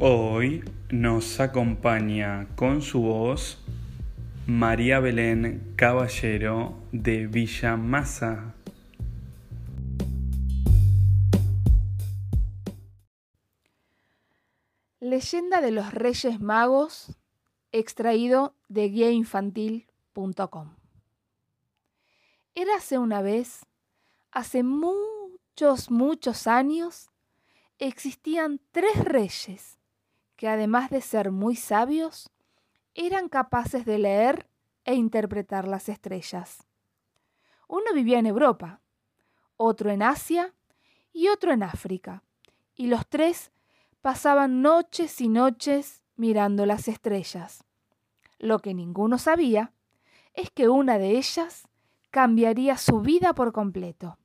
Hoy nos acompaña con su voz María Belén Caballero de Villa Masa. Leyenda de los Reyes Magos, extraído de guiainfantil.com. Érase una vez, hace muchos, muchos años, existían tres reyes que además de ser muy sabios, eran capaces de leer e interpretar las estrellas. Uno vivía en Europa, otro en Asia y otro en África, y los tres pasaban noches y noches mirando las estrellas. Lo que ninguno sabía es que una de ellas cambiaría su vida por completo.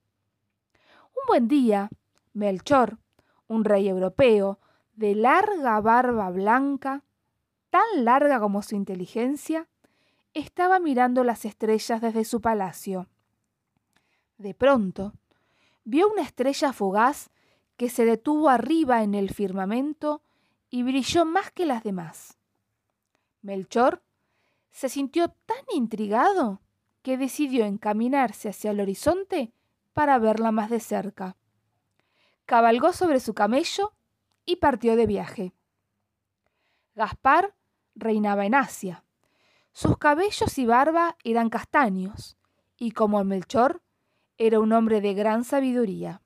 Un buen día, Melchor, un rey europeo, de larga barba blanca, tan larga como su inteligencia, estaba mirando las estrellas desde su palacio. De pronto, vio una estrella fugaz que se detuvo arriba en el firmamento y brilló más que las demás. Melchor se sintió tan intrigado que decidió encaminarse hacia el horizonte para verla más de cerca. Cabalgó sobre su camello y partió de viaje. Gaspar reinaba en Asia. Sus cabellos y barba eran castaños, y como Melchor, era un hombre de gran sabiduría.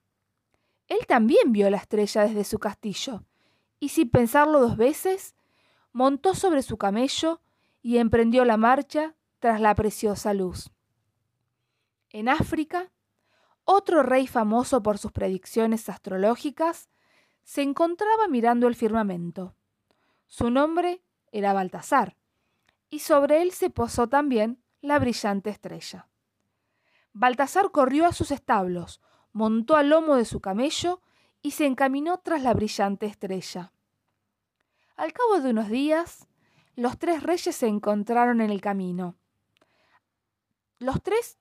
Él también vio la estrella desde su castillo, y sin pensarlo dos veces, montó sobre su camello y emprendió la marcha tras la preciosa luz. En África, otro rey famoso por sus predicciones astrológicas se encontraba mirando el firmamento. Su nombre era Baltasar, y sobre él se posó también la brillante estrella. Baltasar corrió a sus establos, montó al lomo de su camello y se encaminó tras la brillante estrella. Al cabo de unos días, los tres reyes se encontraron en el camino. Los tres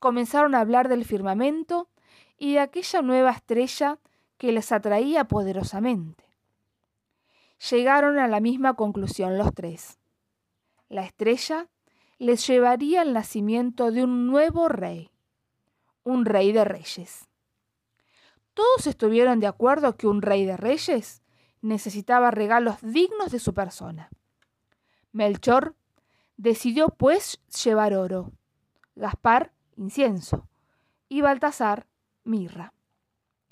comenzaron a hablar del firmamento y de aquella nueva estrella que les atraía poderosamente. Llegaron a la misma conclusión los tres. La estrella les llevaría al nacimiento de un nuevo rey, un rey de reyes. Todos estuvieron de acuerdo que un rey de reyes necesitaba regalos dignos de su persona. Melchor decidió pues llevar oro, Gaspar incienso y Baltasar mirra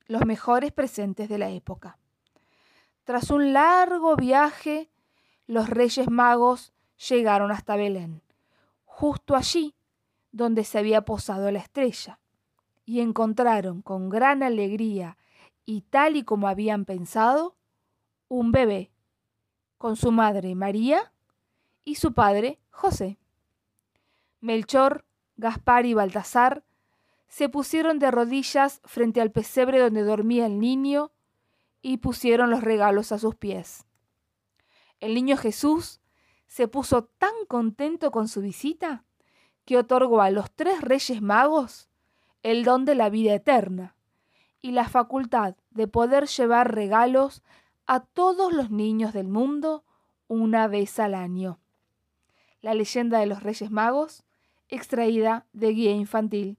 los mejores presentes de la época. Tras un largo viaje, los Reyes Magos llegaron hasta Belén, justo allí donde se había posado la estrella, y encontraron con gran alegría y tal y como habían pensado, un bebé, con su madre María y su padre José. Melchor, Gaspar y Baltasar se pusieron de rodillas frente al pesebre donde dormía el niño y pusieron los regalos a sus pies. El niño Jesús se puso tan contento con su visita que otorgó a los tres reyes magos el don de la vida eterna y la facultad de poder llevar regalos a todos los niños del mundo una vez al año. La leyenda de los Reyes Magos, extraída de Guía Infantil